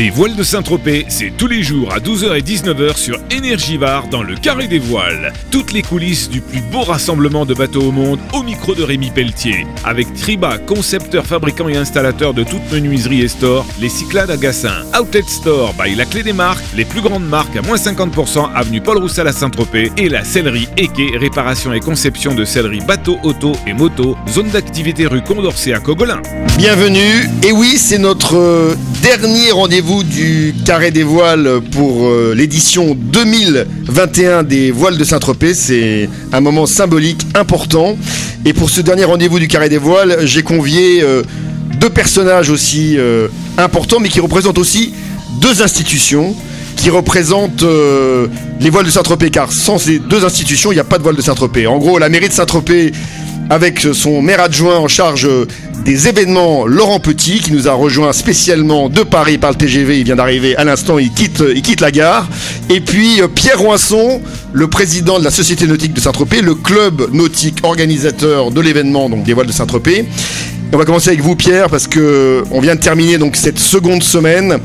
Les voiles de Saint-Tropez, c'est tous les jours à 12h et 19h sur Énergivare dans le Carré des Voiles. Toutes les coulisses du plus beau rassemblement de bateaux au monde au micro de Rémi Pelletier. Avec Triba, concepteur, fabricant et installateur de toutes menuiseries et stores, les Cyclades à Gassin, Outlet Store by La Clé des Marques, les plus grandes marques à moins 50% avenue Paul Roussel à Saint-Tropez et la sellerie Eke, réparation et conception de sellerie bateau, auto et moto, zone d'activité rue Condorcet à Cogolin. Bienvenue, et oui, c'est notre euh, dernier rendez-vous du Carré des Voiles pour euh, l'édition 2021 des Voiles de Saint-Tropez. C'est un moment symbolique important. Et pour ce dernier rendez-vous du Carré des Voiles, j'ai convié euh, deux personnages aussi euh, importants, mais qui représentent aussi deux institutions qui représentent les voiles de Saint-Tropez, car sans ces deux institutions, il n'y a pas de voile de Saint-Tropez. En gros, la mairie de Saint-Tropez, avec son maire adjoint en charge des événements Laurent Petit qui nous a rejoint spécialement de Paris par le TGV. Il vient d'arriver à l'instant, il quitte, il quitte la gare. Et puis euh, Pierre Roinson, le président de la Société nautique de Saint-Tropez, le club nautique organisateur de l'événement donc des voiles de Saint-Tropez. On va commencer avec vous Pierre parce que on vient de terminer donc cette seconde semaine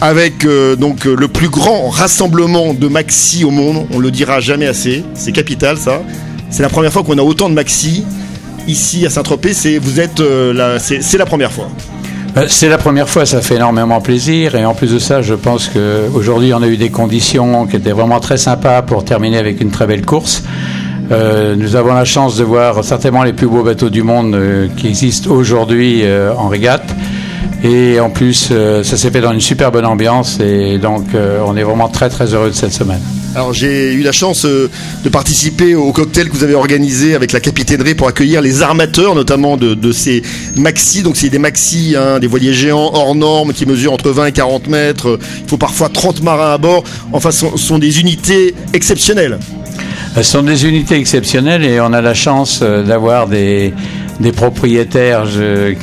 avec euh, donc le plus grand rassemblement de maxi au monde. On le dira jamais assez. C'est capital ça. C'est la première fois qu'on a autant de maxi ici à Saint-Tropez, c'est vous êtes euh, c'est la première fois. Euh, c'est la première fois, ça fait énormément plaisir. Et en plus de ça, je pense qu'aujourd'hui, on a eu des conditions qui étaient vraiment très sympas pour terminer avec une très belle course. Euh, nous avons la chance de voir certainement les plus beaux bateaux du monde qui existent aujourd'hui en régate. Et en plus, ça s'est fait dans une super bonne ambiance. Et donc, on est vraiment très très heureux de cette semaine. Alors j'ai eu la chance euh, de participer au cocktail que vous avez organisé avec la capitainerie pour accueillir les armateurs, notamment de, ces maxi. Donc c'est des maxi, hein, des voiliers géants hors normes qui mesurent entre 20 et 40 mètres. Il faut parfois 30 marins à bord. Enfin, ce sont des unités exceptionnelles. Ce sont des unités exceptionnelles et on a la chance euh, d'avoir des des propriétaires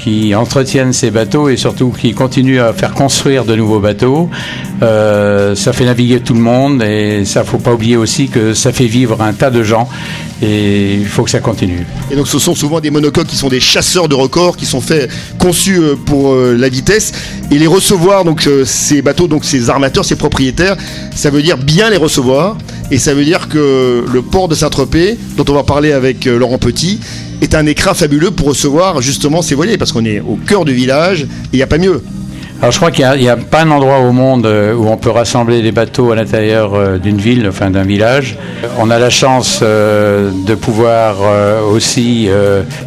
qui entretiennent ces bateaux et surtout qui continuent à faire construire de nouveaux bateaux. Euh, ça fait naviguer tout le monde et ça faut pas oublier aussi que ça fait vivre un tas de gens et il faut que ça continue. Et donc ce sont souvent des monocoques qui sont des chasseurs de records qui sont faits conçus euh, pour euh, la vitesse et les recevoir donc ces bateaux donc ces armateurs ces propriétaires ça veut dire bien les recevoir et ça veut dire que le port de Saint-Tropez dont on va parler avec Laurent Petit est un écran fabuleux pour recevoir justement ces voiliers, parce qu'on est au cœur du village, il n'y a pas mieux. Alors je crois qu'il n'y a, pas un endroit au monde euh, où on peut rassembler des bateaux à l'intérieur euh, d'une ville, enfin d'un village. On a la chance euh, de pouvoir aussi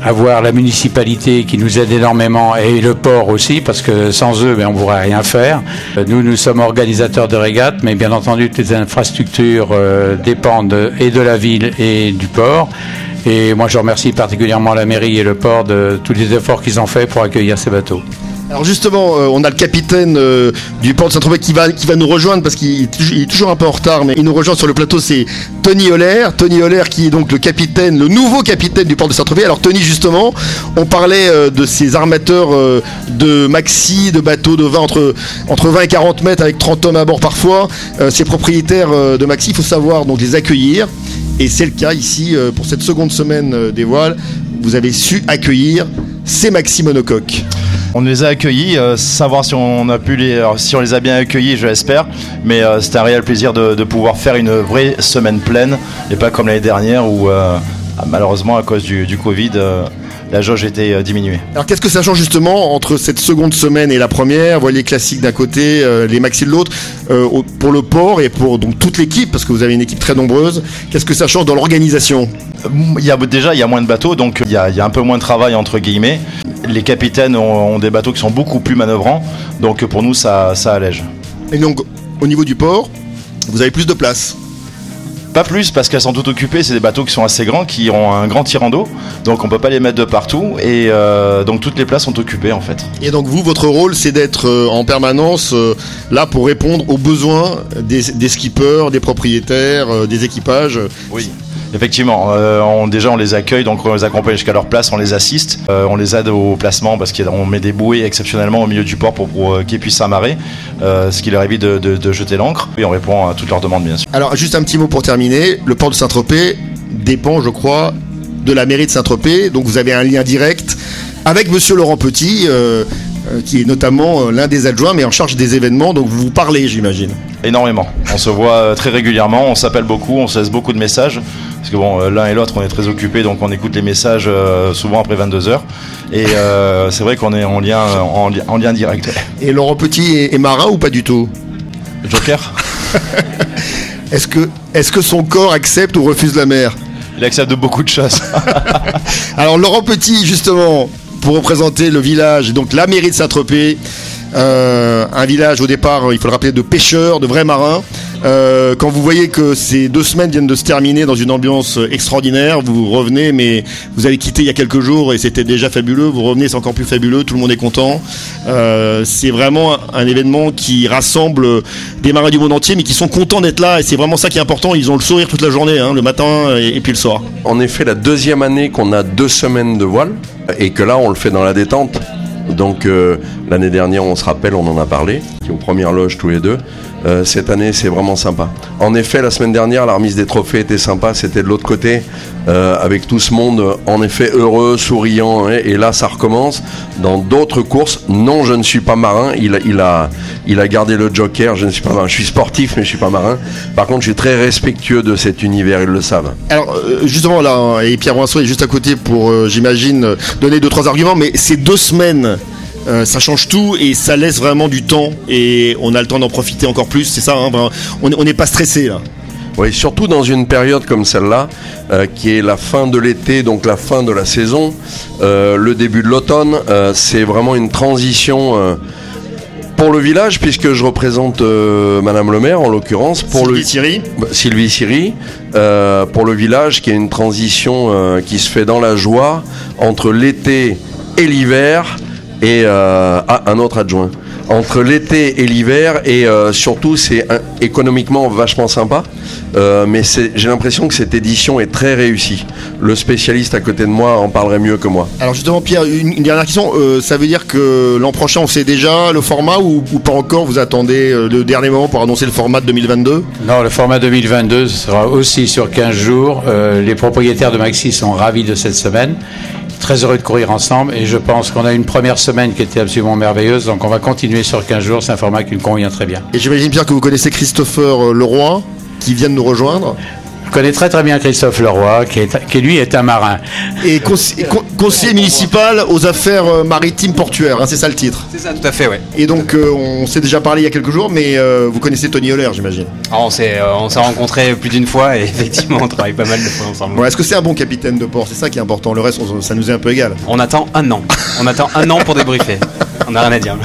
avoir la municipalité qui nous aide énormément et le port aussi, parce que sans eux, ben, on ne pourrait rien faire. Nous, nous sommes organisateurs de régates, mais bien entendu, toutes les infrastructures dépendent et de la ville et du port. Et moi, je remercie particulièrement la mairie et le port de tous les efforts qu'ils ont fait pour accueillir ces bateaux. Alors justement, euh, on a le capitaine euh, du port de Saint-Tropez qui va, qui va nous rejoindre parce qu'il est, toujours un peu en retard, mais il nous rejoint sur le plateau, c'est Tony Holler. Tony Holler qui est donc le capitaine, le nouveau capitaine du port de Saint-Tropez. Alors Tony, justement, on parlait euh, de ces armateurs de maxi, de bateaux de 20 entre, entre 20 et 40 mètres avec 30 hommes à bord parfois. ces propriétaires de maxi, il faut savoir donc les accueillir. Et c'est le cas ici pour cette seconde semaine des voiles. Vous avez su accueillir ces maxi monocoques. On les a accueillis, euh, savoir si on les, a bien accueillis, je l'espère. Mais euh, c'était un réel plaisir de, pouvoir faire une vraie semaine pleine et pas comme l'année dernière où euh, malheureusement à cause du Covid la jauge était diminuée. Alors qu'est-ce que ça change justement entre cette seconde semaine et la première? Voyez les classiques d'un côté, les maxi de l'autre, pour le port et pour donc toute l'équipe, parce que vous avez une équipe très nombreuse. Qu'est-ce que ça change dans l'organisation? Il y a, déjà, il y a moins de bateaux, donc il y, a, un peu moins de travail entre guillemets. Les capitaines ont, des bateaux qui sont beaucoup plus manœuvrants, donc pour nous, ça, ça allège. Et donc, au niveau du port, vous avez plus de place pas plus parce qu'elles sont toutes occupées, c'est des bateaux qui sont assez grands, qui ont un grand tirant d'eau, donc on peut pas les mettre de partout et euh, donc toutes les places sont occupées en fait. Et donc vous, votre rôle c'est d'être euh, en permanence euh, là pour répondre aux besoins des, des skippers, des propriétaires, des équipages. Oui. Effectivement, euh, on, déjà on les accueille, donc on les accompagne jusqu'à leur place, on les assiste, euh, on les aide au placement parce qu'on met des bouées exceptionnellement au milieu du port pour, euh, qu'ils puissent s'amarrer, ce qui leur évite de, jeter l'ancre. Et on répond à toutes leurs demandes bien sûr. Alors juste un petit mot pour terminer, le port de Saint-Tropez dépend je crois de la mairie de Saint-Tropez, donc vous avez un lien direct avec Monsieur Laurent Petit qui est notamment l'un des adjoints, mais en charge des événements. Donc vous vous parlez, j'imagine. Énormément. On se voit très régulièrement, on s'appelle beaucoup, on se laisse beaucoup de messages. Parce que bon, euh, l'un et l'autre, on est très occupés, donc on écoute les messages euh, souvent après 22h. Et euh, c'est vrai qu'on est en lien, en, li- en lien direct. Et Laurent Petit est, est marin ou pas du tout? Joker Est-ce que, est que son corps accepte ou refuse la mer Il accepte de beaucoup de choses. Alors Laurent Petit, justement, pour représenter le village, donc la mairie de Saint-Tropez, euh, un village au départ, il faut le rappeler, de pêcheurs, de vrais marins. Euh, quand vous voyez que ces deux semaines viennent de se terminer dans une ambiance extraordinaire, vous revenez, mais vous avez quitté il y a quelques jours et c'était déjà fabuleux. Vous revenez, c'est encore plus fabuleux. Tout le monde est content. Euh, c'est vraiment un événement qui rassemble des marins du monde entier, mais qui sont contents d'être là. Et c'est vraiment ça qui est important. Ils ont le sourire toute la journée, hein, le matin et, puis le soir. En effet, la deuxième année qu'on a deux semaines de voile et que là, on le fait dans la détente. Donc euh, l'année dernière, on se rappelle, on en a parlé, qui aux premières loges tous les deux. Euh, cette année, c'est vraiment sympa. En effet, la semaine dernière, la remise des trophées était sympa. C'était de l'autre côté, euh, avec tout ce monde, en effet, heureux, souriant. hein. et là, ça recommence. Dans d'autres courses, non, je ne suis pas marin. Il, a- il, a, gardé le joker. Je ne suis pas marin. Je suis sportif, mais je suis pas marin. Par contre, je suis très respectueux de cet univers. Ils le savent. Alors euh, justement là, et Pierre Roinceau est juste à côté pour, j'imagine, donner deux trois arguments. Mais ces deux semaines, euh, ça change tout et ça laisse vraiment du temps et on a le temps d'en profiter encore plus. C'est ça, hein, on est- on n'est pas stressé là. Oui, surtout dans une période comme celle-là, euh, qui est la fin de l'été, donc la fin de la saison, euh, le début de l'automne, c'est vraiment une transition pour le village, puisque je représente euh, Madame le maire en l'occurrence, pour le Sylvie Thierry. bah, Sylvie Siri, euh, pour le village, qui est une transition euh, qui se fait dans la joie entre l'été et l'hiver, et euh, ah, un autre adjoint. Entre l'été et l'hiver, et euh, surtout, c'est économiquement vachement sympa, euh, mais j'ai l'impression que cette édition est très réussie. Le spécialiste à côté de moi en parlerait mieux que moi. Alors justement Pierre, une, une dernière question. Euh, ça veut dire que l'an prochain on sait déjà le format ou, ou pas encore? Vous attendez le dernier moment pour annoncer le format de 2022 Non, le format 2022 sera aussi sur 15 jours. Euh, les propriétaires de Maxi sont ravis de cette semaine. Très heureux de courir ensemble et je pense qu'on a une première semaine qui était absolument merveilleuse. Donc on va continuer sur 15 jours. C'est un format qui nous convient très bien. Et j'imagine Pierre que vous connaissez Christopher euh, Leroy qui vient de nous rejoindre connais très très bien Christophe Leroy qui, est, qui lui est un marin. et conse- et con- conseiller municipal aux affaires euh, maritimes portuaires. hein, c'est ça le titre. C'est ça, tout à fait, ouais. Et donc euh, on s'est déjà parlé il y a quelques jours, mais euh, vous connaissez Tony Holler, j'imagine. Alors, on s'est euh, on s'est rencontrés plus d'une fois et effectivement, on travaille pas mal de fois ensemble. Bon, Est-ce que c'est un bon capitaine de port? C'est ça qui est important. Le reste, on- ça nous est un peu égal. On attend un an. On attend un an pour débriefer. On n'a rien à dire.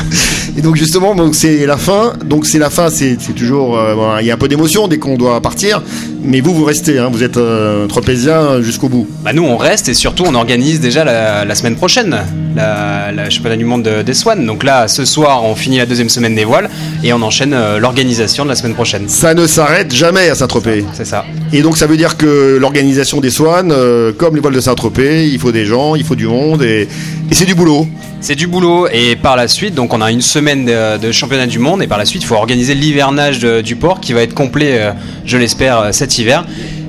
Et donc justement, donc c'est la fin. Donc c'est la fin. C'est toujours, euh, il y a un peu d'émotion dès qu'on doit partir. Mais vous, vous restez. hein, vous êtes euh, tropézien jusqu'au bout. Bah nous on reste et surtout on organise déjà la, la semaine prochaine la, la championnat du monde de- des Swan. Donc là ce soir on finit la deuxième semaine des voiles et on enchaîne euh, l'organisation de la semaine prochaine. Ça ne s'arrête jamais à Saint-Tropez. C'est ça. Et donc ça veut dire que l'organisation des Swan, euh, comme les voiles de Saint-Tropez, il faut des gens, il faut du monde et, et c'est du boulot. C'est du boulot et par la suite donc on a une semaine de, de championnat du monde et par la suite il faut organiser l'hivernage du port qui va être complet euh, je l'espère euh, cet hiver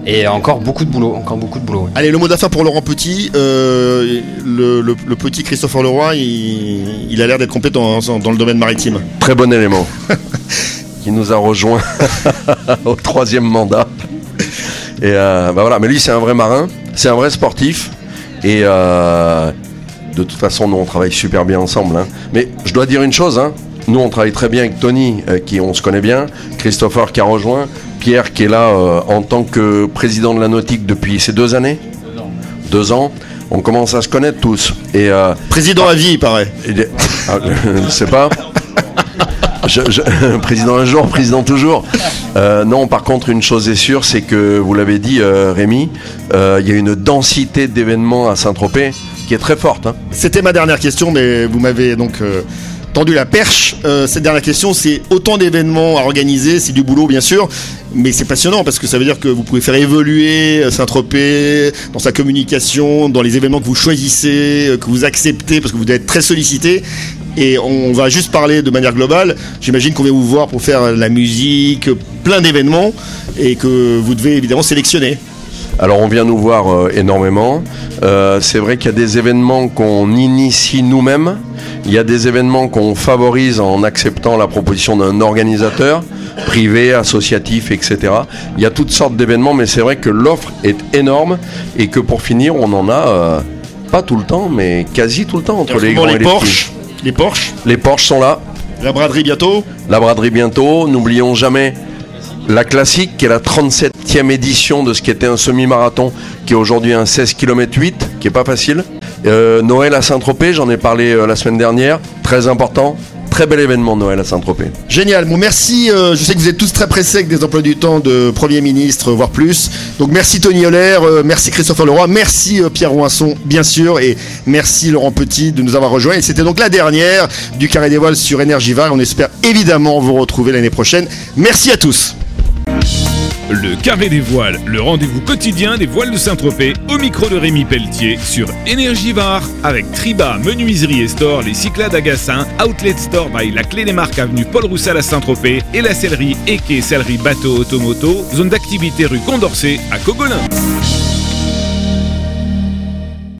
et encore beaucoup de boulot encore beaucoup de boulot. ouais. Allez, le mot d'affaire pour Laurent Petit. euh, le, le- le petit Christopher Leroy, il, il a l'air d'être compétent dans le domaine maritime. Très bon élément. qui nous a rejoint au troisième mandat. Et euh, bah voilà, mais lui c'est un vrai marin, c'est un vrai sportif. Et euh, de toute façon, nous on travaille super bien ensemble. hein. Mais je dois dire une chose, hein. nous on travaille très bien avec Tony, euh, qui on se connaît bien, Christopher qui a rejoint, Pierre qui est là euh, en tant que président de la nautique depuis ces deux années. Deux ans. On commence à se connaître tous. Et euh, Président à vie, il paraît. il est- Ah, je ne sais pas. Je- je- président un jour, président toujours. Euh, non, par contre, une chose est sûre, c'est que vous l'avez dit, euh, Rémi, euh, il y a une densité d'événements à Saint-Tropez qui est très forte. hein. C'était ma dernière question, mais vous m'avez donc euh, tendu la perche. Euh, cette dernière question, c'est autant d'événements à organiser, c'est du boulot bien sûr, mais c'est passionnant parce que ça veut dire que vous pouvez faire évoluer euh, Saint-Tropez dans sa communication, dans les événements que vous choisissez, euh, que vous acceptez, parce que vous devez être très sollicité. Et on va juste parler de manière globale. J'imagine qu'on vient vous voir pour faire la musique, plein d'événements, et que vous devez évidemment sélectionner. Alors on vient nous voir énormément. C'est vrai qu'il y a des événements qu'on initie nous-mêmes Il y a des événements qu'on favorise en acceptant la proposition d'un organisateur, privé, associatif, etc. Il y a toutes sortes d'événements, mais c'est vrai que l'offre est énorme et que pour finir, on en a euh, pas tout le temps, mais quasi tout le temps entre les grands les et les Porsche, les Porsche. Les Porsche sont là, la braderie bientôt. la braderie bientôt. N'oublions jamais la classique, qui est la 37e édition de ce qui était un semi-marathon, qui est aujourd'hui un 16 km 8, qui est pas facile. Euh, Noël à Saint-Tropez, j'en ai parlé euh, la semaine dernière, très important. Très bel événement Noël à Saint-Tropez. Génial. Bon, merci. euh, je sais que vous êtes tous très pressés avec des emplois du temps de Premier ministre, voire plus. Donc, merci Tony Holler, merci Christopher Leroy, merci Pierre Roinson, bien sûr, et merci Laurent Petit de nous avoir rejoints. Et c'était donc la dernière du Carré des Voiles sur Énergivore. On espère évidemment vous retrouver l'année prochaine. Merci à tous. Le Carré des Voiles, le rendez-vous quotidien des voiles de Saint-Tropez, au micro de Rémi Pelletier sur Énergivore avec Triba, Menuiserie et Store, les Cyclades à Outlet Store by la Clé des Marques avenue Paul Roussel à Saint-Tropez et la sellerie quai sellerie bateau automoto, zone d'activité rue Condorcet à Cogolin.